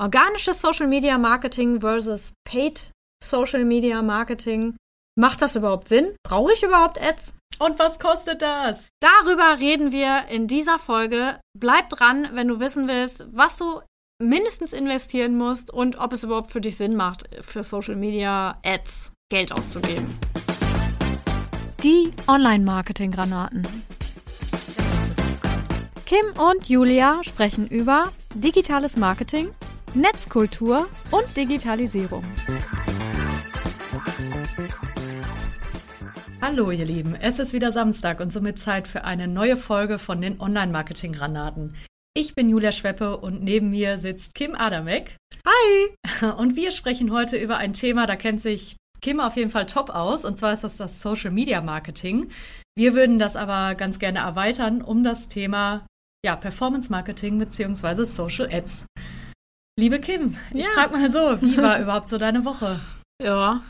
organisches Social Media Marketing versus Paid Social Media Marketing. Macht das überhaupt Sinn? Brauche ich überhaupt Ads? Und was kostet das? Darüber reden wir in dieser Folge. Bleib dran, wenn du wissen willst, was du mindestens investieren musst und ob es überhaupt für dich Sinn macht, für Social Media Ads Geld auszugeben. Die Online-Marketing-Granaten. Kim und Julia sprechen über digitales Marketing, Netzkultur und Digitalisierung. Hallo ihr Lieben, es ist wieder Samstag und somit Zeit für eine neue Folge von den Online-Marketing-Granaten. Ich bin Julia Schweppe und neben mir sitzt Kim Adamek. Hi! Und wir sprechen heute über ein Thema, da kennt sich Kim auf jeden Fall top aus, und zwar ist das das Social Media Marketing. Wir würden das aber ganz gerne erweitern um das Thema ja, Performance Marketing bzw. Social Ads. Liebe Kim, ich Ja. frage mal so, wie war überhaupt so deine Woche? Ja,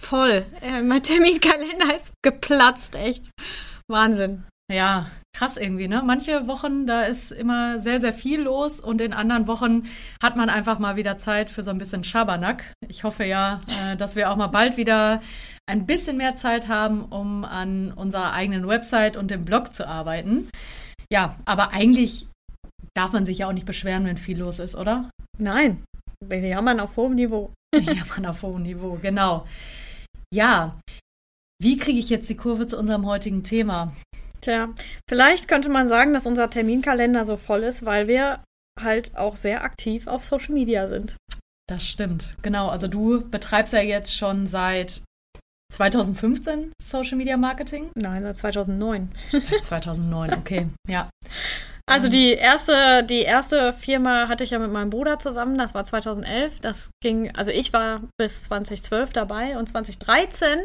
voll. Äh, mein Terminkalender ist geplatzt, echt. Wahnsinn. Ja, krass irgendwie, ne? Manche Wochen, da ist immer sehr, sehr viel los und in anderen Wochen hat man einfach mal wieder Zeit für so ein bisschen Schabernack. Ich hoffe ja, äh, dass wir auch mal bald wieder ein bisschen mehr Zeit haben, um an unserer eigenen Website und dem Blog zu arbeiten. Ja, aber eigentlich darf man sich ja auch nicht beschweren, wenn viel los ist, oder? Nein, wir jammern auf hohem Niveau. Ja, man auf hohem Niveau, genau. Ja, wie kriege ich jetzt die Kurve zu unserem heutigen Thema? Tja, vielleicht könnte man sagen, dass unser Terminkalender so voll ist, weil wir halt auch sehr aktiv auf Social Media sind. Das stimmt, genau. Also du betreibst ja jetzt schon seit 2015 Social Media Marketing? Nein, seit 2009. Seit 2009, okay. Ja. Also die erste, die erste Firma hatte ich ja mit meinem Bruder zusammen, das war 2011. Das ging, also ich war bis 2012 dabei und 2013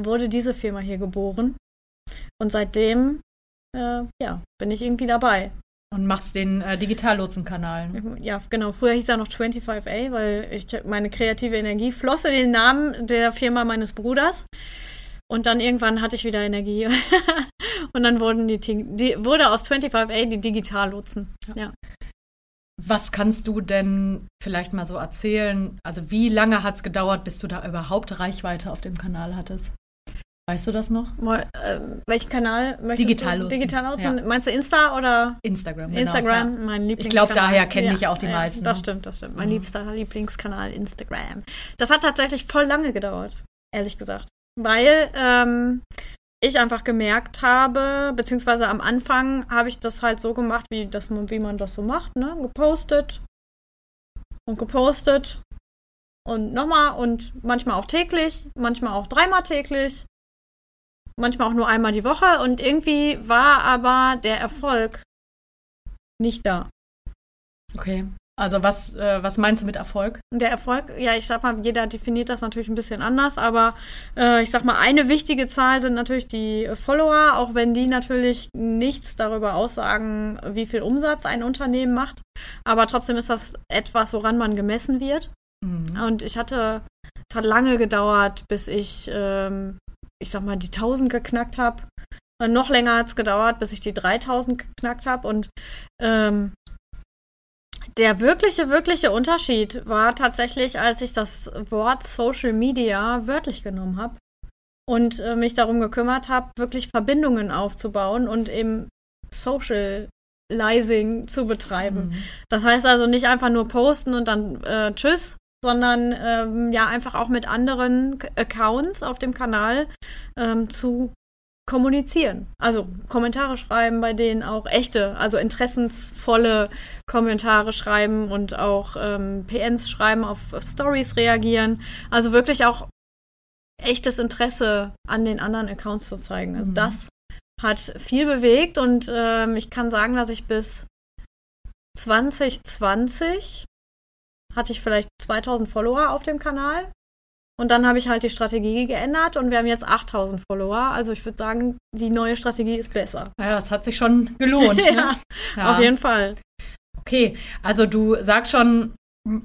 wurde diese Firma hier geboren. Und seitdem, äh, ja, bin ich irgendwie dabei. Und machst den äh, Digitallotsen-Kanal. Ja, genau. Früher hieß er noch 25A, weil ich meine kreative Energie floss in den Namen der Firma meines Bruders. Und dann irgendwann hatte ich wieder Energie. und dann wurden die, die wurde aus 25A die Digitallotsen. Ja. Was kannst du denn vielleicht mal so erzählen? Also wie lange hat es gedauert, bis du da überhaupt Reichweite auf dem Kanal hattest? Weißt du das noch? Mal, äh, welchen Kanal möchtest Digitallotsen. du? Digitallotsen. Ja. Meinst du Insta oder Instagram. Genau, Instagram? Ja. Mein Ich Lieblingskanal. glaube, daher kennen dich ja auch die meisten. Das ne? stimmt, das stimmt. Mein Mhm. liebster Lieblingskanal Instagram. Das hat tatsächlich voll lange gedauert, ehrlich gesagt. Weil ähm, ich einfach gemerkt habe, beziehungsweise am Anfang habe ich das halt so gemacht, wie, das, man- wie man das so macht, ne? Gepostet und gepostet und nochmal und manchmal auch täglich, manchmal auch dreimal täglich, manchmal auch nur einmal die Woche und irgendwie war aber der Erfolg nicht da. Okay. Also was, äh, was meinst du mit Erfolg? Der Erfolg, ja, ich sag mal, jeder definiert das natürlich ein bisschen anders, aber äh, ich sag mal, eine wichtige Zahl sind natürlich die Follower, auch wenn die natürlich nichts darüber aussagen, wie viel Umsatz ein Unternehmen macht. Aber trotzdem ist das etwas, woran man gemessen wird. Mhm. Und ich hatte, es hat lange gedauert, bis ich, ähm, ich sag mal, die 1000 geknackt habe. Noch länger hat es gedauert, bis ich die 3000 geknackt habe. Und ähm, der wirkliche, wirkliche Unterschied war tatsächlich, als ich das Wort Social Media wörtlich genommen habe und äh, mich darum gekümmert habe, wirklich Verbindungen aufzubauen und eben Socializing zu betreiben. Mhm. Das heißt also nicht einfach nur posten und dann äh, tschüss, sondern ähm, ja einfach auch mit anderen Accounts auf dem Kanal ähm, zu kommunizieren. Also Kommentare schreiben, bei denen auch echte, also interessensvolle Kommentare schreiben und auch ähm, PNs schreiben, auf, auf Stories reagieren. Also wirklich auch echtes Interesse an den anderen Accounts zu zeigen. Also Mhm. das hat viel bewegt und ähm, ich kann sagen, dass ich bis 2020 hatte ich vielleicht 2000 Follower auf dem Kanal. Und dann habe ich halt die Strategie geändert und wir haben jetzt 8000 Follower. Also ich würde sagen, die neue Strategie ist besser. Ja, es hat sich schon gelohnt. ja, ne? Ja. auf jeden Fall. Okay, also du sagst schon,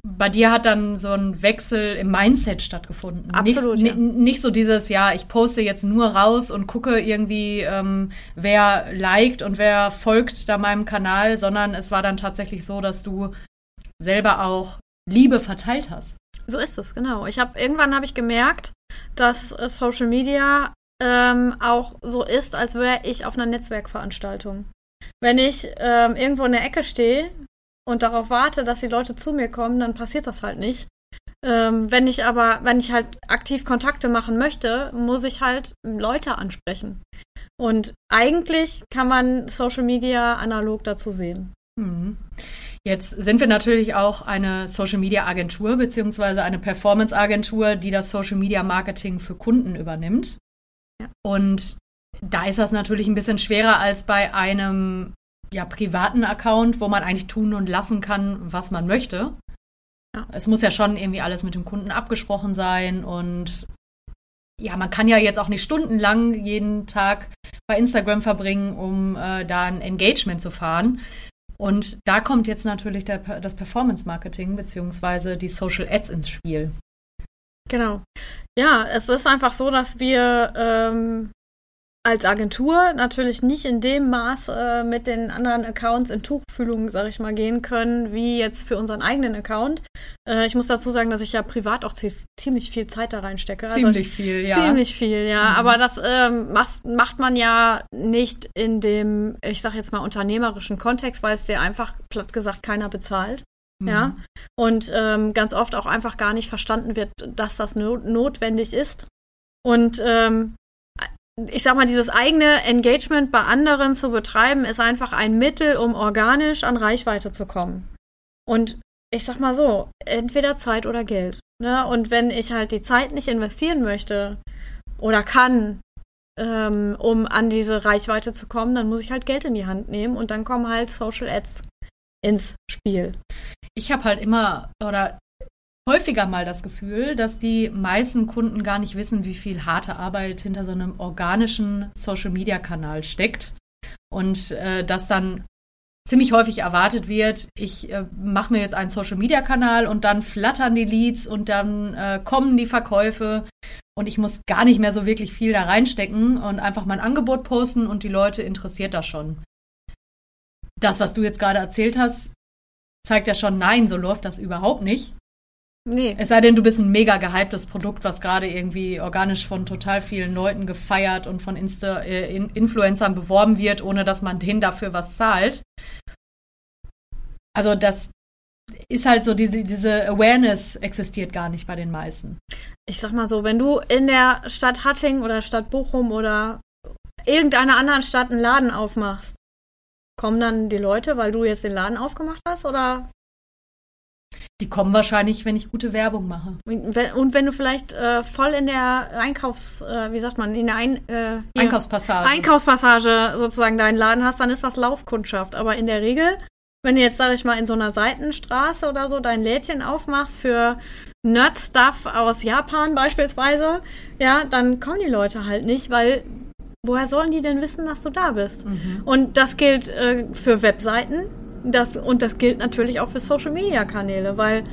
bei dir hat dann so ein Wechsel im Mindset stattgefunden. Absolut, Nicht, ja. ni- nicht so dieses, ja, ich poste jetzt nur raus und gucke irgendwie, ähm, wer liked und wer folgt da meinem Kanal, sondern es war dann tatsächlich so, dass du selber auch Liebe verteilt hast. So ist es, genau. Ich habe irgendwann habe ich gemerkt, dass äh, Social Media ähm, auch so ist, als wäre ich auf einer Netzwerkveranstaltung. Wenn ich ähm, irgendwo in der Ecke stehe und darauf warte, dass die Leute zu mir kommen, dann passiert das halt nicht. Ähm, wenn ich aber, wenn ich halt aktiv Kontakte machen möchte, muss ich halt Leute ansprechen. Und eigentlich kann man Social Media analog dazu sehen. Mhm. Jetzt sind wir natürlich auch eine Social Media Agentur beziehungsweise eine Performance Agentur, die das Social Media Marketing für Kunden übernimmt. Ja. Und da ist das natürlich ein bisschen schwerer als bei einem ja, privaten Account, wo man eigentlich tun und lassen kann, was man möchte. Ja. Es muss ja schon irgendwie alles mit dem Kunden abgesprochen sein und ja, man kann ja jetzt auch nicht stundenlang jeden Tag bei Instagram verbringen, um äh, da ein Engagement zu fahren. Und da kommt jetzt natürlich der, das Performance Marketing beziehungsweise die Social Ads ins Spiel. Genau. Ja, es ist einfach so, dass wir ähm, als Agentur natürlich nicht in dem Maß äh, mit den anderen Accounts in Tuchfühlung, sag ich mal, gehen können, wie jetzt für unseren eigenen Account. Äh, ich muss dazu sagen, dass ich ja privat auch ziemlich viel Zeit da reinstecke. Also ziemlich also, viel, ja. Ziemlich viel, ja. Mhm. Aber das ähm, macht, macht man ja nicht in dem, ich sag jetzt mal, unternehmerischen Kontext, weil es dir einfach, platt gesagt, keiner bezahlt. Ja, mhm. und ähm, ganz oft auch einfach gar nicht verstanden wird, dass das no notwendig ist. Und ähm, ich sag mal, dieses eigene Engagement bei anderen zu betreiben, ist einfach ein Mittel, um organisch an Reichweite zu kommen. Und ich sag mal so, entweder Zeit oder Geld. Ne? Und wenn ich halt die Zeit nicht investieren möchte oder kann, ähm, um an diese Reichweite zu kommen, dann muss ich halt Geld in die Hand nehmen und dann kommen halt Social Ads ins Spiel. Ich habe halt immer, oder häufiger mal das Gefühl, dass die meisten Kunden gar nicht wissen, wie viel harte Arbeit hinter so einem organischen Social-Media-Kanal steckt. Und äh, dass dann ziemlich häufig erwartet wird, ich äh, mache mir jetzt einen Social-Media-Kanal und dann flattern die Leads und dann äh, kommen die Verkäufe und ich muss gar nicht mehr so wirklich viel da reinstecken und einfach mein Angebot posten und die Leute interessiert das schon. Das, was du jetzt gerade erzählt hast, zeigt ja schon, nein, so läuft das überhaupt nicht. Nee. Es sei denn, du bist ein mega gehyptes Produkt, was gerade irgendwie organisch von total vielen Leuten gefeiert und von Insta äh, Influencern beworben wird, ohne dass man denen dafür was zahlt. Also das ist halt so, diese, diese Awareness existiert gar nicht bei den meisten. Ich sag mal so, wenn du in der Stadt Hatting oder Stadt Bochum oder irgendeiner anderen Stadt einen Laden aufmachst, kommen dann die Leute, weil du jetzt den Laden aufgemacht hast oder die kommen wahrscheinlich, wenn ich gute Werbung mache. Und wenn du vielleicht äh, voll in der Einkaufs, äh, wie sagt man, in der Ein, äh, Einkaufspassage. Einkaufspassage sozusagen deinen Laden hast, dann ist das Laufkundschaft. Aber in der Regel, wenn du jetzt, sag ich mal, in so einer Seitenstraße oder so dein Lädchen aufmachst für Nerd-Stuff aus Japan beispielsweise, ja, dann kommen die Leute halt nicht, weil woher sollen die denn wissen, dass du da bist? Mhm. Und das gilt äh, für Webseiten, das, und das gilt natürlich auch für Social-Media-Kanäle, weil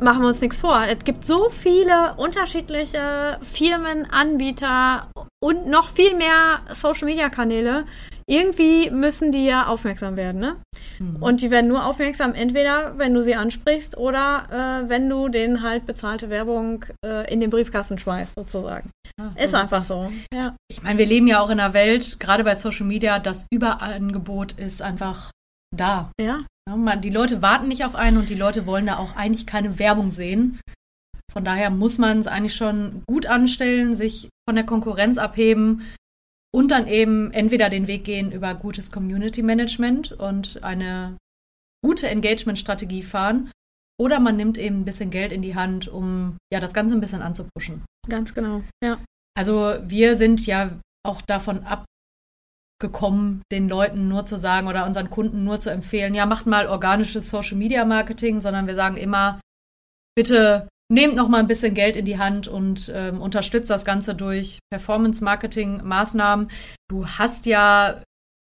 machen wir uns nichts vor. Es gibt so viele unterschiedliche Firmen, Anbieter und noch viel mehr Social-Media-Kanäle. Irgendwie müssen die ja aufmerksam werden, ne? Mhm. Und die werden nur aufmerksam, entweder wenn du sie ansprichst oder äh, wenn du denen halt bezahlte Werbung äh, in den Briefkasten schmeißt, sozusagen. Ach, so ist einfach so. Ja. Ich meine, wir leben ja auch in einer Welt, gerade bei Social Media, das Überangebot ist einfach da. Ja. ja man, die Leute warten nicht auf einen und die Leute wollen da auch eigentlich keine Werbung sehen. Von daher muss man es eigentlich schon gut anstellen, sich von der Konkurrenz abheben und dann eben entweder den Weg gehen über gutes Community Management und eine gute Engagement-Strategie fahren oder man nimmt eben ein bisschen Geld in die Hand, um ja das Ganze ein bisschen anzupuschen. Ganz genau, ja. Also wir sind ja auch davon ab, gekommen, den Leuten nur zu sagen oder unseren Kunden nur zu empfehlen, ja, macht mal organisches Social Media Marketing, sondern wir sagen immer, bitte nehmt noch mal ein bisschen Geld in die Hand und ähm, unterstützt das Ganze durch Performance Marketing Maßnahmen. Du hast ja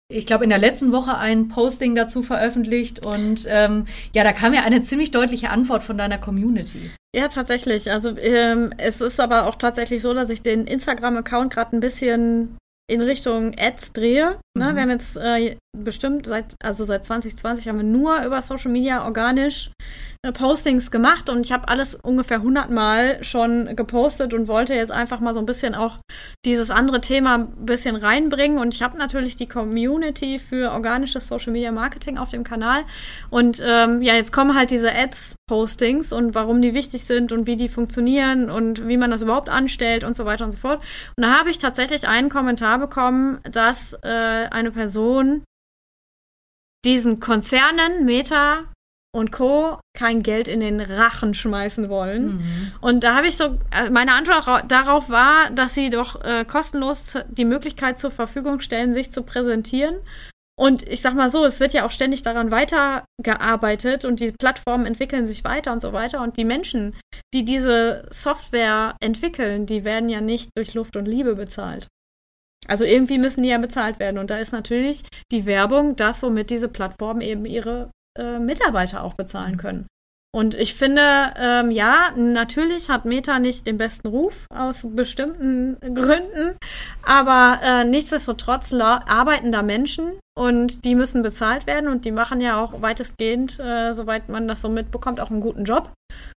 ich glaube, in der letzten Woche ein Posting dazu veröffentlicht und ähm, ja, da kam ja eine ziemlich deutliche Antwort von deiner Community. Ja, tatsächlich. Also ähm, es ist aber auch tatsächlich so, dass ich den Instagram-Account gerade ein bisschen in Richtung Ads drehe. Ne? Mhm. Wir haben jetzt äh, bestimmt seit, also seit 2020 haben wir nur über Social Media organisch äh, Postings gemacht und ich habe alles ungefähr 100 Mal schon gepostet und wollte jetzt einfach mal so ein bisschen auch dieses andere Thema ein bisschen reinbringen und ich habe natürlich die Community für organisches Social Media Marketing auf dem Kanal und ähm, ja, jetzt kommen halt diese Ads-Postings und warum die wichtig sind und wie die funktionieren und wie man das überhaupt anstellt und so weiter und so fort. Und da habe ich tatsächlich einen Kommentar bekommen, dass äh, eine Person diesen Konzernen, Meta und Co. kein Geld in den Rachen schmeißen wollen. Mhm. Und da habe ich so, äh, meine Antwort darauf war, dass sie doch äh, kostenlos die Möglichkeit zur Verfügung stellen, sich zu präsentieren. Und ich sag mal so, es wird ja auch ständig daran weitergearbeitet und die Plattformen entwickeln sich weiter und so weiter. Und die Menschen, die diese Software entwickeln, die werden ja nicht durch Luft und Liebe bezahlt. Also irgendwie müssen die ja bezahlt werden. Und da ist natürlich die Werbung das, womit diese Plattformen eben ihre äh, Mitarbeiter auch bezahlen können. Und ich finde, ähm, ja, natürlich hat Meta nicht den besten Ruf aus bestimmten Gründen, aber äh, nichtsdestotrotz arbeiten da Menschen und die müssen bezahlt werden und die machen ja auch weitestgehend, äh, soweit man das so mitbekommt, auch einen guten Job.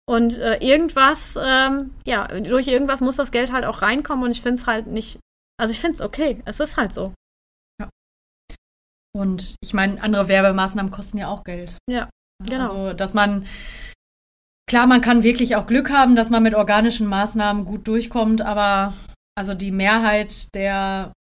Und äh, irgendwas, ähm, ja, durch irgendwas muss das Geld halt auch reinkommen und ich finde es halt nicht also ich finde es okay. Es ist halt so. Ja. Und ich meine, andere Werbemaßnahmen kosten ja auch Geld. Ja, genau. Also, dass man, klar, man kann wirklich auch Glück haben, dass man mit organischen Maßnahmen gut durchkommt, aber also die Mehrheit der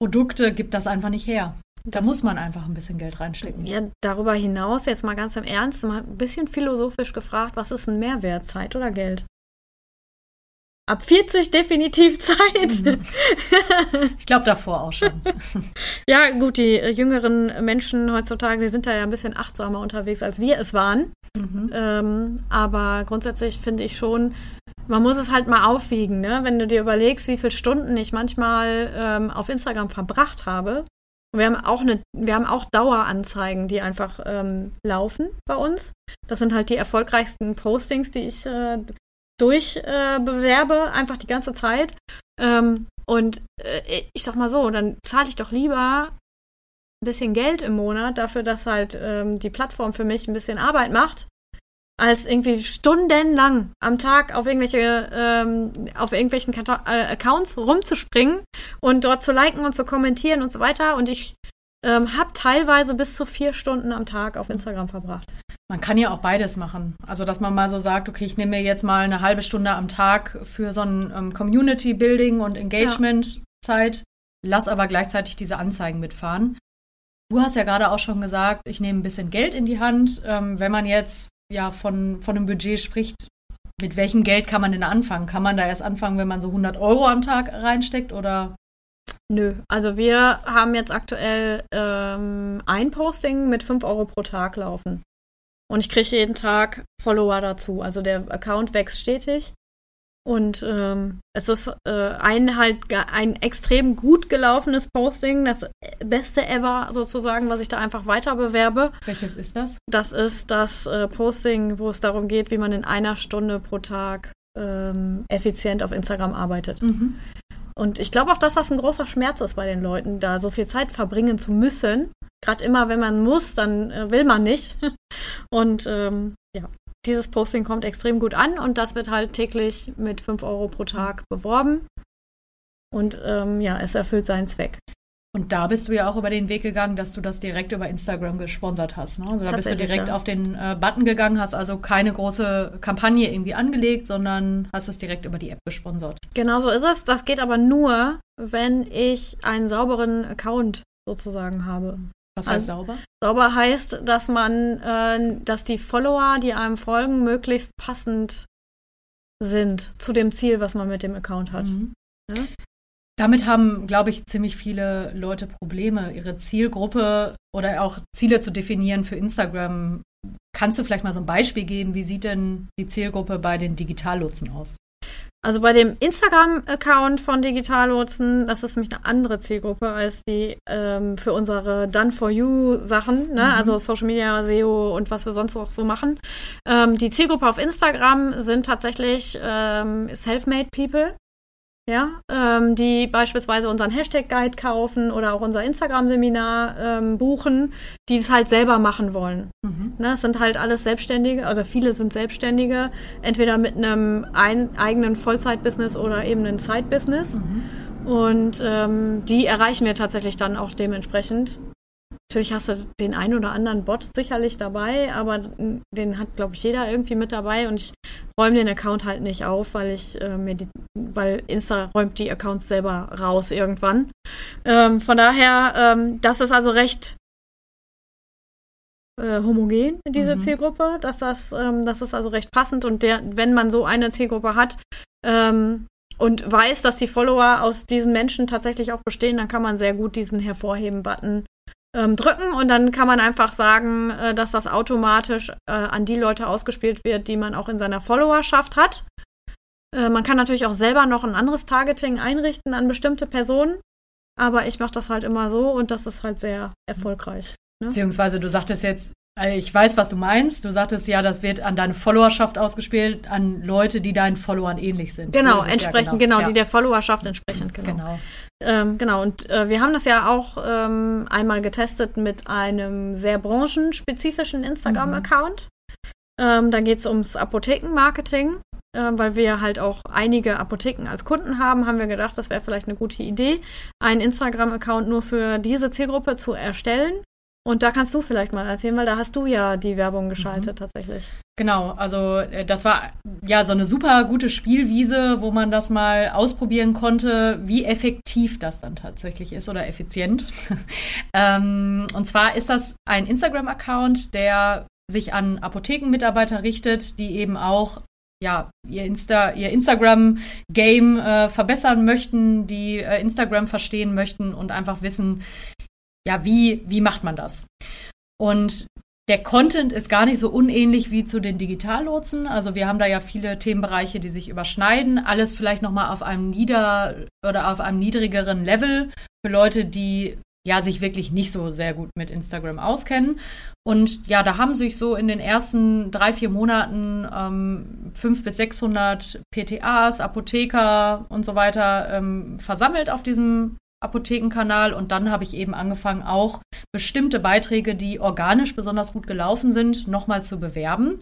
Produkte gibt das einfach nicht her. Da das muss man einfach ein bisschen Geld reinstecken. Ja, darüber hinaus, jetzt mal ganz im Ernst, mal ein bisschen philosophisch gefragt, was ist ein Mehrwert, Zeit oder Geld? Ab 40 definitiv Zeit. Mhm. Ich glaube davor auch schon. ja, gut, die äh, jüngeren Menschen heutzutage, die sind da ja ein bisschen achtsamer unterwegs, als wir es waren. Mhm. Ähm, aber grundsätzlich finde ich schon, man muss es halt mal aufwiegen, ne? Wenn du dir überlegst, wie viele Stunden ich manchmal ähm, auf Instagram verbracht habe. Wir haben auch eine, wir haben auch Daueranzeigen, die einfach ähm, laufen bei uns. Das sind halt die erfolgreichsten Postings, die ich äh, durchbewerbe, äh, einfach die ganze Zeit. Ähm, und äh, ich sag mal so, dann zahle ich doch lieber ein bisschen Geld im Monat dafür, dass halt ähm, die Plattform für mich ein bisschen Arbeit macht, als irgendwie stundenlang am Tag auf irgendwelche ähm, auf irgendwelchen Kata äh, Accounts rumzuspringen und dort zu liken und zu kommentieren und so weiter. Und ich ähm, habe teilweise bis zu vier Stunden am Tag auf Instagram verbracht. Man kann ja auch beides machen. Also, dass man mal so sagt, okay, ich nehme mir jetzt mal eine halbe Stunde am Tag für so ein ähm, Community Building und Engagement Zeit, lass aber gleichzeitig diese Anzeigen mitfahren. Du hast ja gerade auch schon gesagt, ich nehme ein bisschen Geld in die Hand. Ähm, wenn man jetzt ja von, von einem Budget spricht, mit welchem Geld kann man denn anfangen? Kann man da erst anfangen, wenn man so 100 Euro am Tag reinsteckt oder Nö, also wir haben jetzt aktuell ähm, ein Posting mit 5 Euro pro Tag laufen. Und ich kriege jeden Tag Follower dazu. Also der Account wächst stetig. Und ähm, es ist äh, ein halt ein extrem gut gelaufenes Posting, das beste ever sozusagen, was ich da einfach weiter bewerbe. Welches ist das? Das ist das äh, Posting, wo es darum geht, wie man in einer Stunde pro Tag ähm, effizient auf Instagram arbeitet. Mhm. Und ich glaube auch, dass das ein großer Schmerz ist bei den Leuten, da so viel Zeit verbringen zu müssen. Gerade immer, wenn man muss, dann äh, will man nicht. Und ähm, ja, dieses Posting kommt extrem gut an und das wird halt täglich mit 5 Euro pro Tag beworben. Und ähm, ja, es erfüllt seinen Zweck. Und da bist du ja auch über den Weg gegangen, dass du das direkt über Instagram gesponsert hast. Ne? Also da bist du direkt ja. auf den äh, Button gegangen, hast also keine große Kampagne irgendwie angelegt, sondern hast es direkt über die App gesponsert. Genau so ist es. Das geht aber nur, wenn ich einen sauberen Account sozusagen habe. Was heißt also, sauber? Sauber heißt, dass man, äh, dass die Follower, die einem folgen, möglichst passend sind zu dem Ziel, was man mit dem Account hat. Mhm. Ja? Damit haben, glaube ich, ziemlich viele Leute Probleme, ihre Zielgruppe oder auch Ziele zu definieren für Instagram. Kannst du vielleicht mal so ein Beispiel geben? Wie sieht denn die Zielgruppe bei den Digitallotsen aus? Also bei dem Instagram-Account von Digitallotsen, das ist nämlich eine andere Zielgruppe als die ähm, für unsere Done for You Sachen, ne? Mhm. also Social Media, SEO und was wir sonst auch so machen. Ähm, die Zielgruppe auf Instagram sind tatsächlich ähm, Self-Made People. Ja, ähm, die beispielsweise unseren Hashtag-Guide kaufen oder auch unser Instagram-Seminar ähm, buchen, die es halt selber machen wollen. Mhm. Ne, es sind halt alles Selbstständige, also viele sind Selbstständige, entweder mit einem ein, eigenen Vollzeit-Business oder eben einem Side-Business. Mhm. Und ähm, die erreichen wir tatsächlich dann auch dementsprechend. Natürlich hast du den einen oder anderen Bot sicherlich dabei, aber den hat, glaube ich, jeder irgendwie mit dabei und ich räume den Account halt nicht auf, weil ich äh, mir die, weil Insta räumt die Accounts selber raus irgendwann. Ähm, von daher, ähm, das ist also recht äh, homogen, diese mhm. Zielgruppe. Dass das, ähm, das ist also recht passend und der, wenn man so eine Zielgruppe hat, ähm, und weiß, dass die Follower aus diesen Menschen tatsächlich auch bestehen, dann kann man sehr gut diesen Hervorheben-Button ähm, drücken und dann kann man einfach sagen, äh, dass das automatisch äh, an die Leute ausgespielt wird, die man auch in seiner Followerschaft hat. Äh, man kann natürlich auch selber noch ein anderes Targeting einrichten an bestimmte Personen, aber ich mache das halt immer so und das ist halt sehr erfolgreich. Ne? Beziehungsweise du sagtest jetzt, ich weiß, was du meinst. Du sagtest ja, das wird an deine Followerschaft ausgespielt, an Leute, die deinen Followern ähnlich sind. Genau, so entsprechend, ja, genau, genau ja. die der Followerschaft entsprechend, genau. Genau, ähm, genau. und äh, wir haben das ja auch ähm, einmal getestet mit einem sehr branchenspezifischen Instagram-Account. Mhm. Ähm, da geht es ums Apothekenmarketing. Äh, weil wir halt auch einige Apotheken als Kunden haben, haben wir gedacht, das wäre vielleicht eine gute Idee, einen Instagram-Account nur für diese Zielgruppe zu erstellen und da kannst du vielleicht mal erzählen, weil da hast du ja die Werbung geschaltet mhm. tatsächlich. Genau, also äh, das war ja so eine super gute Spielwiese, wo man das mal ausprobieren konnte, wie effektiv das dann tatsächlich ist oder effizient. ähm, und zwar ist das ein Instagram-Account, der sich an Apothekenmitarbeiter richtet, die eben auch ja, ihr, Insta, ihr Instagram-Game äh, verbessern möchten, die äh, Instagram verstehen möchten und einfach wissen, ja, wie, wie macht man das? Und der Content ist gar nicht so unähnlich wie zu den Digitallotsen. Also wir haben da ja viele Themenbereiche, die sich überschneiden. Alles vielleicht nochmal auf einem nieder oder auf einem niedrigeren Level für Leute, die ja sich wirklich nicht so sehr gut mit Instagram auskennen. Und ja, da haben sich so in den ersten drei, vier Monaten ähm, fünf bis 600 PTAs, Apotheker und so weiter ähm, versammelt auf diesem Apothekenkanal und dann habe ich eben angefangen, auch bestimmte Beiträge, die organisch besonders gut gelaufen sind, nochmal zu bewerben.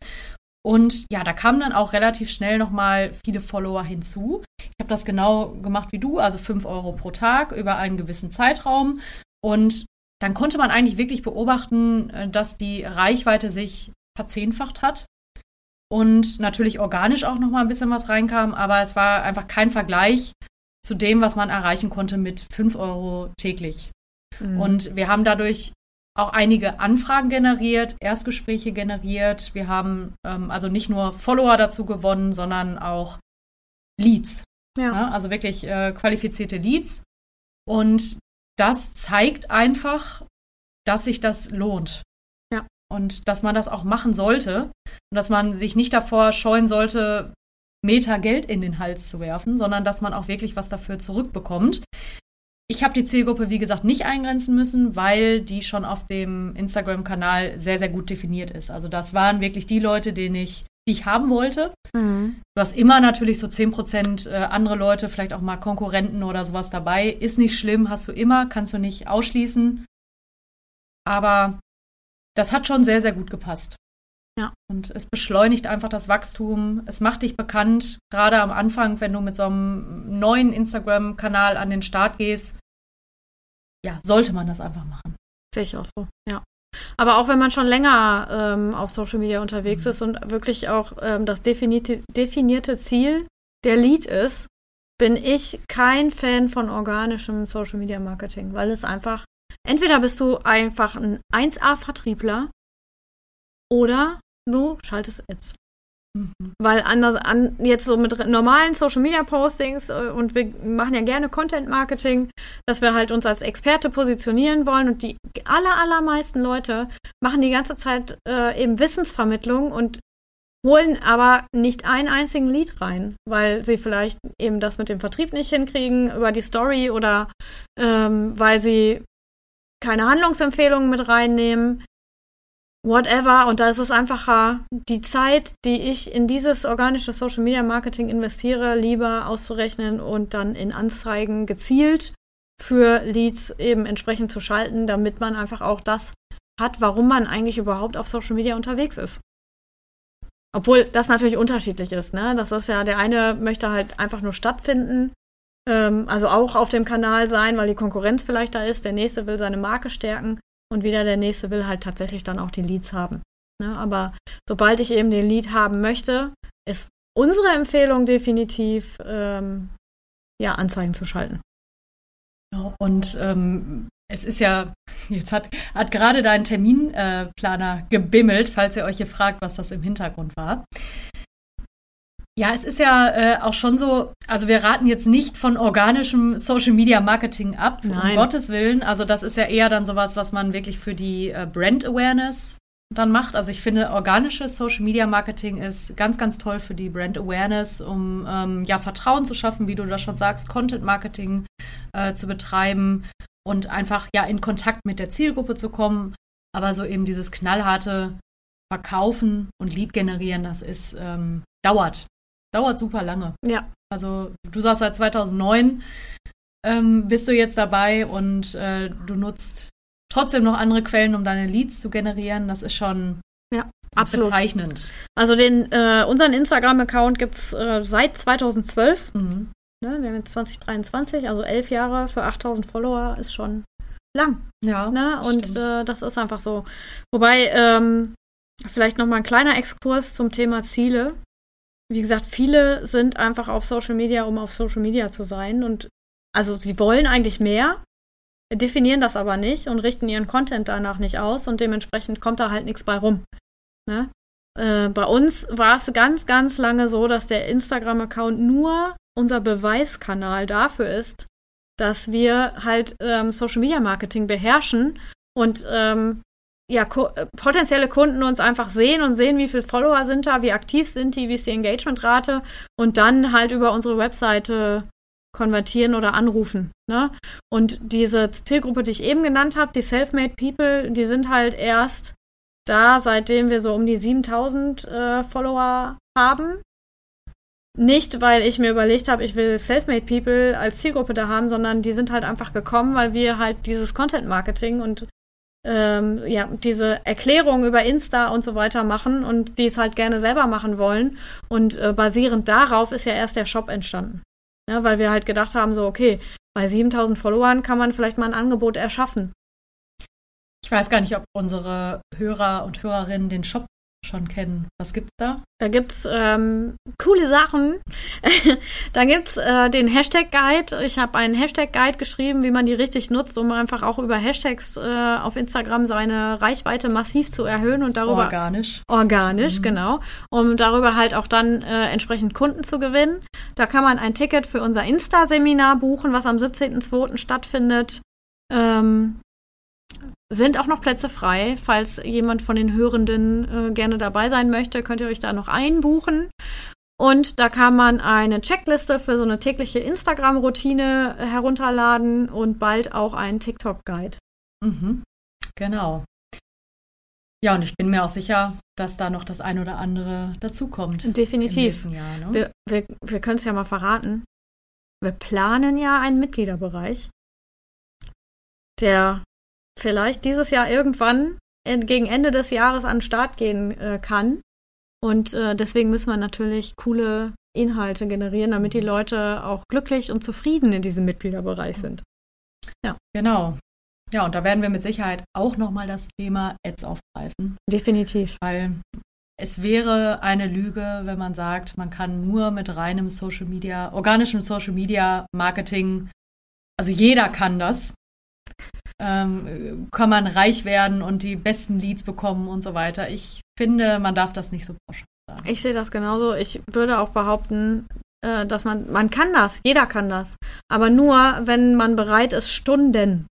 Und ja, da kamen dann auch relativ schnell nochmal viele Follower hinzu. Ich habe das genau gemacht wie du, also 5 Euro pro Tag über einen gewissen Zeitraum. Und dann konnte man eigentlich wirklich beobachten, äh, dass die Reichweite sich verzehnfacht hat. Und natürlich organisch auch nochmal ein bisschen was reinkam, aber es war einfach kein Vergleich zu dem, was man erreichen konnte mit 5 Euro täglich. Mhm. Und wir haben dadurch auch einige Anfragen generiert, Erstgespräche generiert. Wir haben ähm, also nicht nur Follower dazu gewonnen, sondern auch Leads. Ja. ja also wirklich äh, qualifizierte Leads. Und das zeigt einfach, dass sich das lohnt. Ja. Und dass man das auch machen sollte. Und dass man sich nicht davor scheuen sollte, Meter Geld in den Hals zu werfen, sondern dass man auch wirklich was dafür zurückbekommt. Ich habe die Zielgruppe, wie gesagt, nicht eingrenzen müssen, weil die schon auf dem Instagram-Kanal sehr, sehr gut definiert ist. Also das waren wirklich die Leute, denen ich, die ich haben wollte. Mhm. Du hast immer natürlich so 10% äh, andere Leute, vielleicht auch mal Konkurrenten oder sowas dabei. Ist nicht schlimm, hast du immer, kannst du nicht ausschließen. Aber das hat schon sehr, sehr gut gepasst. Ja. Und es beschleunigt einfach das Wachstum. Es macht dich bekannt, gerade am Anfang, wenn du mit so einem neuen Instagram-Kanal an den Start gehst. Ja, sollte man das einfach machen. Sehe ich auch so, ja. Aber auch wenn man schon länger ähm, auf Social Media unterwegs mhm. ist und wirklich auch ähm, das definierte, definierte Ziel der Lead ist, bin ich kein Fan von organischem Social Media Marketing, weil es einfach, entweder bist du einfach ein 1A-Vertriebler oder du schaltest Ads. Mhm. Weil anders an jetzt so mit normalen Social Media Postings äh, und wir machen ja gerne Content Marketing, dass wir halt uns als Experte positionieren wollen und die aller allermeisten Leute machen die ganze Zeit äh, eben Wissensvermittlung und holen aber nicht einen einzigen Lied rein, weil sie vielleicht eben das mit dem Vertrieb nicht hinkriegen über die Story oder ähm, weil sie keine Handlungsempfehlungen mit reinnehmen whatever. Und da ist es einfacher, die Zeit, die ich in dieses organische Social Media Marketing investiere, lieber auszurechnen und dann in Anzeigen gezielt für Leads eben entsprechend zu schalten, damit man einfach auch das hat, warum man eigentlich überhaupt auf Social Media unterwegs ist. Obwohl das natürlich unterschiedlich ist, ne? Das ist ja, der eine möchte halt einfach nur stattfinden, ähm, also auch auf dem Kanal sein, weil die Konkurrenz vielleicht da ist. Der nächste will seine Marke stärken und wieder der nächste will halt tatsächlich dann auch die Leads haben. Ne? Aber sobald ich eben den Lead haben möchte, ist unsere Empfehlung definitiv, ähm, ja, Anzeigen zu schalten. Und ähm, es ist ja, jetzt hat, hat gerade dein Terminplaner äh, gebimmelt, falls ihr euch hier fragt, was das im Hintergrund war. Ja, es ist ja äh, auch schon so, also wir raten jetzt nicht von organischem Social Media Marketing ab, Nein. um Gottes Willen. Also das ist ja eher dann sowas, was man wirklich für die äh, Brand Awareness dann macht. Also ich finde, organisches Social Media Marketing ist ganz, ganz toll für die Brand Awareness, um ähm, ja Vertrauen zu schaffen, wie du das schon sagst, Content Marketing äh, zu betreiben und einfach ja in Kontakt mit der Zielgruppe zu kommen. Aber so eben dieses knallharte Verkaufen und Lead generieren, das ist ähm, dauert, dauert super lange. Ja. Also du sagst seit 2009 ähm, bist du jetzt dabei und äh, du nutzt trotzdem noch andere Quellen, um deine Leads zu generieren. Das ist schon ja, absolut. bezeichnend. Also den äh, unseren Instagram-Account gibt es äh, seit 2012. Mhm. Ne, wir haben jetzt 2023, also elf Jahre für 8000 Follower ist schon lang. Ja. Ne? Und äh, das ist einfach so. Wobei, ähm, vielleicht nochmal ein kleiner Exkurs zum Thema Ziele. Wie gesagt, viele sind einfach auf Social Media, um auf Social Media zu sein. Und also sie wollen eigentlich mehr, definieren das aber nicht und richten ihren Content danach nicht aus und dementsprechend kommt da halt nichts bei rum. Ne? Äh, bei uns war es ganz, ganz lange so, dass der Instagram-Account nur unser Beweiskanal dafür ist, dass wir halt ähm, Social Media Marketing beherrschen und ähm, ja, ko äh, potenzielle Kunden uns einfach sehen und sehen, wie viele Follower sind da, wie aktiv sind die, wie ist die Engagementrate und dann halt über unsere Webseite konvertieren oder anrufen. Ne? Und diese Zielgruppe, die ich eben genannt habe, die Self-Made People, die sind halt erst da, seitdem wir so um die 7000 äh, Follower haben. Nicht, weil ich mir überlegt habe, ich will Selfmade People als Zielgruppe da haben, sondern die sind halt einfach gekommen, weil wir halt dieses Content Marketing und ähm, ja, diese Erklärung über Insta und so weiter machen und die es halt gerne selber machen wollen. Und äh, basierend darauf ist ja erst der Shop entstanden. Ja, weil wir halt gedacht haben, so, okay, bei 7000 Followern kann man vielleicht mal ein Angebot erschaffen. Ich weiß gar nicht, ob unsere Hörer und Hörerinnen den Shop schon kennen. Was gibt's da? Da gibt's ähm, coole Sachen. da gibt's äh, den Hashtag Guide. Ich habe einen Hashtag Guide geschrieben, wie man die richtig nutzt, um einfach auch über Hashtags äh, auf Instagram seine Reichweite massiv zu erhöhen und darüber organisch. Organisch, mhm. genau, um darüber halt auch dann äh, entsprechend Kunden zu gewinnen. Da kann man ein Ticket für unser Insta-Seminar buchen, was am 17.02. stattfindet. Ähm, sind auch noch Plätze frei. Falls jemand von den Hörenden äh, gerne dabei sein möchte, könnt ihr euch da noch einbuchen. Und da kann man eine Checkliste für so eine tägliche Instagram-Routine herunterladen und bald auch einen TikTok-Guide. Mhm. Genau. Ja, und ich bin mir auch sicher, dass da noch das ein oder andere dazukommt. Definitiv. Jahr, ne? Wir, wir, wir können es ja mal verraten. Wir planen ja einen Mitgliederbereich, der vielleicht dieses Jahr irgendwann gegen Ende des Jahres an den Start gehen äh, kann. Und äh, deswegen müssen wir natürlich coole Inhalte generieren, damit die Leute auch glücklich und zufrieden in diesem Mitgliederbereich sind. Ja. Genau. Ja, und da werden wir mit Sicherheit auch nochmal das Thema Ads aufgreifen. Definitiv. Weil es wäre eine Lüge, wenn man sagt, man kann nur mit reinem Social Media, organischem Social Media Marketing, also jeder kann das, ähm, kann man reich werden und die besten Leads bekommen und so weiter. Ich finde, man darf das nicht so pauschal sagen. Ich sehe das genauso. Ich würde auch behaupten, äh, dass man, man kann das, jeder kann das. Aber nur, wenn man bereit ist, Stunden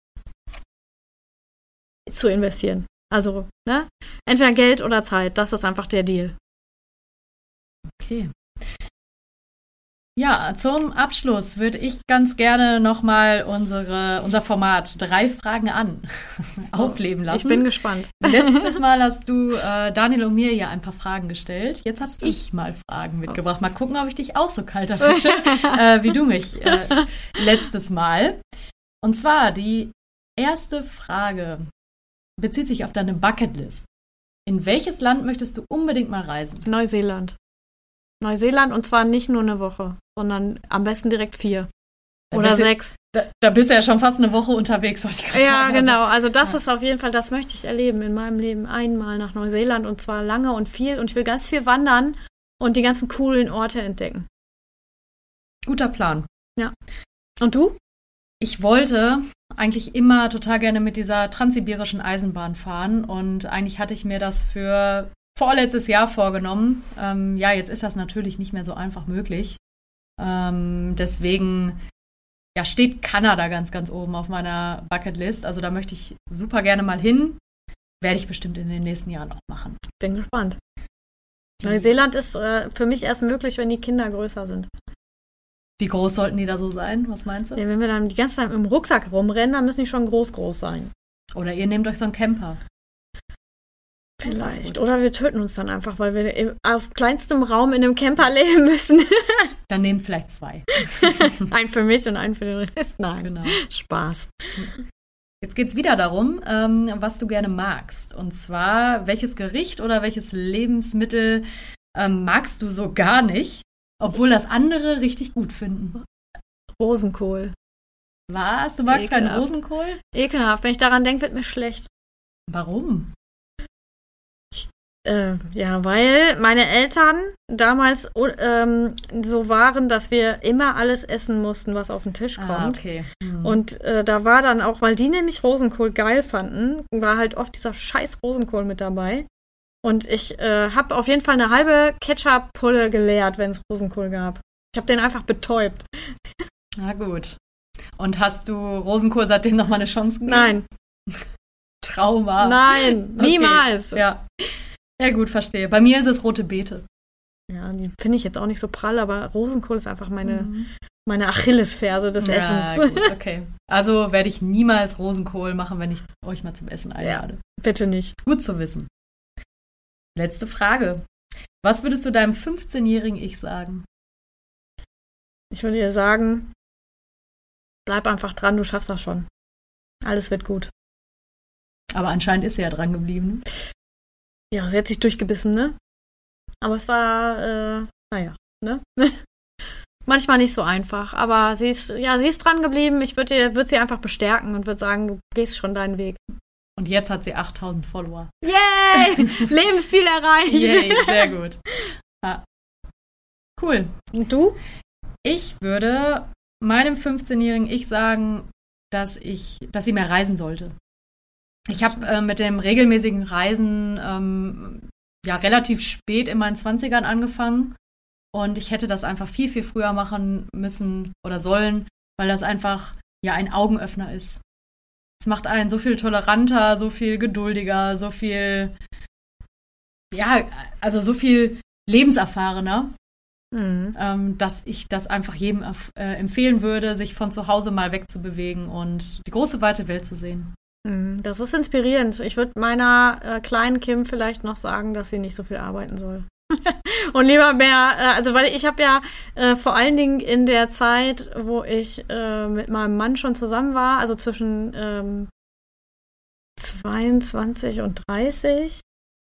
zu investieren. Also, ne? Entweder Geld oder Zeit. Das ist einfach der Deal. Okay. Ja, zum Abschluss würde ich ganz gerne nochmal unsere, unser Format drei Fragen an aufleben lassen. Ich bin gespannt. Letztes Mal hast du äh, Daniel und mir ja ein paar Fragen gestellt. Jetzt habe ich mal Fragen mitgebracht. Mal gucken, ob ich dich auch so kalter fische, äh, wie du mich äh, letztes Mal. Und zwar die erste Frage bezieht sich auf deine Bucketlist. In welches Land möchtest du unbedingt mal reisen? Neuseeland. Neuseeland und zwar nicht nur eine Woche, sondern am besten direkt vier. Da Oder du- sechs. Da, da bist du ja schon fast eine Woche unterwegs, wollte ich gerade Ja, sagen. genau. Also das ja. ist auf jeden Fall, das möchte ich erleben in meinem Leben. Einmal nach Neuseeland und zwar lange und viel. Und ich will ganz viel wandern und die ganzen coolen Orte entdecken. Guter Plan. Und du? Ich wollte eigentlich immer total gerne mit dieser transsibirischen Eisenbahn fahren und eigentlich hatte ich mir das für vorletztes Jahr vorgenommen. Ähm, ja, jetzt ist das natürlich nicht mehr so einfach möglich. Ähm, deswegen ja, steht Kanada ganz, ganz oben auf meiner Bucketlist. Also da möchte ich super gerne mal hin. Werde ich bestimmt in den nächsten Jahren auch machen. Bin gespannt. Neuseeland ist äh, für mich erst möglich, wenn die Kinder größer sind. Wie groß sollten die da so sein? Was meinst du? Ja, wenn wir dann die ganze Zeit im Rucksack rumrennen, dann müssen die schon groß, groß sein. Oder ihr nehmt euch so einen Camper. Vielleicht. Oder wir töten uns dann einfach, weil wir im, auf kleinstem Raum in einem Camper leben müssen. Dann nehmt vielleicht zwei. ein für mich und ein für den Rest. Nein, Genau. Spaß. Jetzt geht es wieder darum, ähm, was du gerne magst. Und zwar, welches Gericht oder welches Lebensmittel ähm, magst du so gar nicht, obwohl das andere richtig gut finden. Rosenkohl. Was? Du magst keinen Ekelhaft. Rosenkohl? Ekelhaft. Wenn ich daran denke, wird mir schlecht. Warum? Äh, ja, weil meine Eltern damals oh, ähm, so waren, dass wir immer alles essen mussten, was auf den Tisch kommt. Ah, okay. Hm. Und äh, da war dann auch, weil die nämlich Rosenkohl geil fanden, war halt oft dieser scheiß Rosenkohl mit dabei. Und ich äh, habe auf jeden Fall eine halbe Ketchup-Pulle geleert, wenn es Rosenkohl gab. Ich habe den einfach betäubt. Na gut. Und hast du Rosenkohl seitdem noch mal eine Chance gegeben? Nein, Trauma. nein, Okay. niemals. Ja, Ja. Ja, gut, verstehe. Bei mir ist es rote Beete. die finde ich jetzt auch nicht so prall, aber Rosenkohl ist einfach meine, Mhm. meine Achillesferse des ja, Essens. Gut, okay. Also werde ich niemals Rosenkohl machen, wenn ich euch mal zum Essen einlade. Bitte nicht. Gut zu wissen. Letzte Frage. Was würdest du deinem 15-jährigen Ich sagen? Ich würde dir sagen, bleib einfach dran, du schaffst das schon. Alles wird gut. Aber anscheinend ist sie ja dran geblieben. Ja, sie hat sich durchgebissen, ne? Aber es war, äh, naja, ne? Manchmal nicht so einfach, aber sie ist, ja, sie ist dran geblieben. Ich würde würd sie einfach bestärken und würde sagen, du gehst schon deinen Weg. Und jetzt hat sie 8000 Follower. Yay! Lebensziel erreicht! Yay, sehr gut. Ja. Cool. Und du? Ich würde meinem 15-jährigen Ich sagen, dass ich, dass sie mehr reisen sollte. Ich habe äh, mit dem regelmäßigen Reisen ähm, ja relativ spät in meinen 20ern angefangen und ich hätte das einfach viel, viel früher machen müssen oder sollen, weil das einfach ja ein Augenöffner ist. Es macht einen so viel toleranter, so viel geduldiger, so viel, ja, also so viel lebenserfahrener Mhm. ähm, dass ich das einfach jedem äh, empfehlen würde, sich von zu Hause mal wegzubewegen und die große weite Welt zu sehen. Mhm, Das ist inspirierend. Ich würde meiner äh, kleinen Kim vielleicht noch sagen, dass sie nicht so viel arbeiten soll. Und lieber mehr, äh, also weil ich habe ja äh, vor allen Dingen in der Zeit, wo ich äh, mit meinem Mann schon zusammen war, also zwischen ähm, 22 und 30,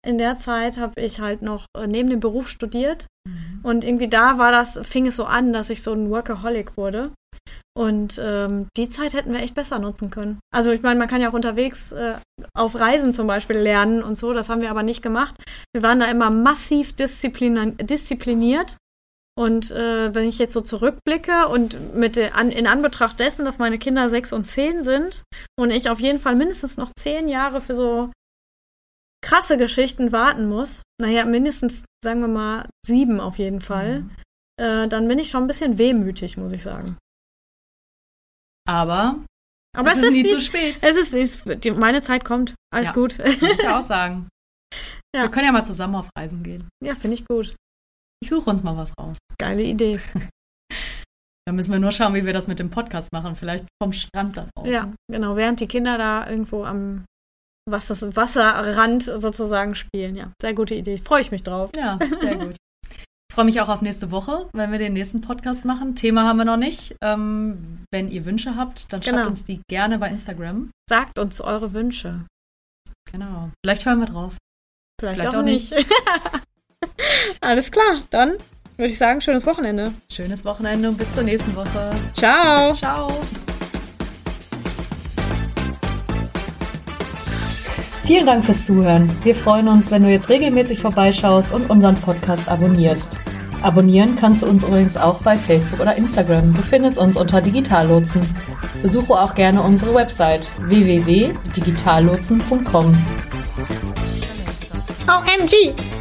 in der Zeit habe ich halt noch äh, neben dem Beruf studiert. Und irgendwie da war das, fing es so an, dass ich so ein Workaholic wurde. Und ähm, die Zeit hätten wir echt besser nutzen können. Also ich meine, man kann ja auch unterwegs äh, auf Reisen zum Beispiel lernen und so. Das haben wir aber nicht gemacht. Wir waren da immer massiv disziplin diszipliniert. Und äh, wenn ich jetzt so zurückblicke und mit an, in Anbetracht dessen, dass meine Kinder sechs und zehn sind und ich auf jeden Fall mindestens noch zehn Jahre für so krasse Geschichten warten muss, naja, mindestens, sagen wir mal, sieben auf jeden Fall, Mhm. äh, dann bin ich schon ein bisschen wehmütig, muss ich sagen. Aber, Aber es es, ist ist, nie zu spät. Es ist, ist die, meine Zeit kommt. Alles Ja. gut. Würde ich auch sagen. Ja. Wir können ja mal zusammen auf Reisen gehen. ja, finde ich gut. Ich suche uns mal was raus. Geile Idee. Da müssen wir nur schauen, wie wir das mit dem Podcast machen. Vielleicht vom Strand dann aus. Ja, genau. Während die Kinder da irgendwo am was das Wasserrand sozusagen spielen. Ja, sehr gute Idee. Freue ich mich drauf. Ja, sehr gut. Ich freue mich auch auf nächste Woche, wenn wir den nächsten Podcast machen. Thema haben wir noch nicht. Ähm, wenn ihr Wünsche habt, dann schreibt Genau. uns die gerne bei Instagram. Sagt uns eure Wünsche. Genau. Vielleicht hören wir drauf. Vielleicht, Vielleicht auch, auch nicht. Alles klar, dann würde ich sagen, schönes Wochenende. Schönes Wochenende und bis zur nächsten Woche. Ciao. Ciao. Vielen Dank fürs Zuhören. Wir freuen uns, wenn du jetzt regelmäßig vorbeischaust und unseren Podcast abonnierst. Abonnieren kannst du uns übrigens auch bei Facebook oder Instagram. Du findest uns unter Digitallotsen. Besuche auch gerne unsere Website www.digitallotsen.com. OMG.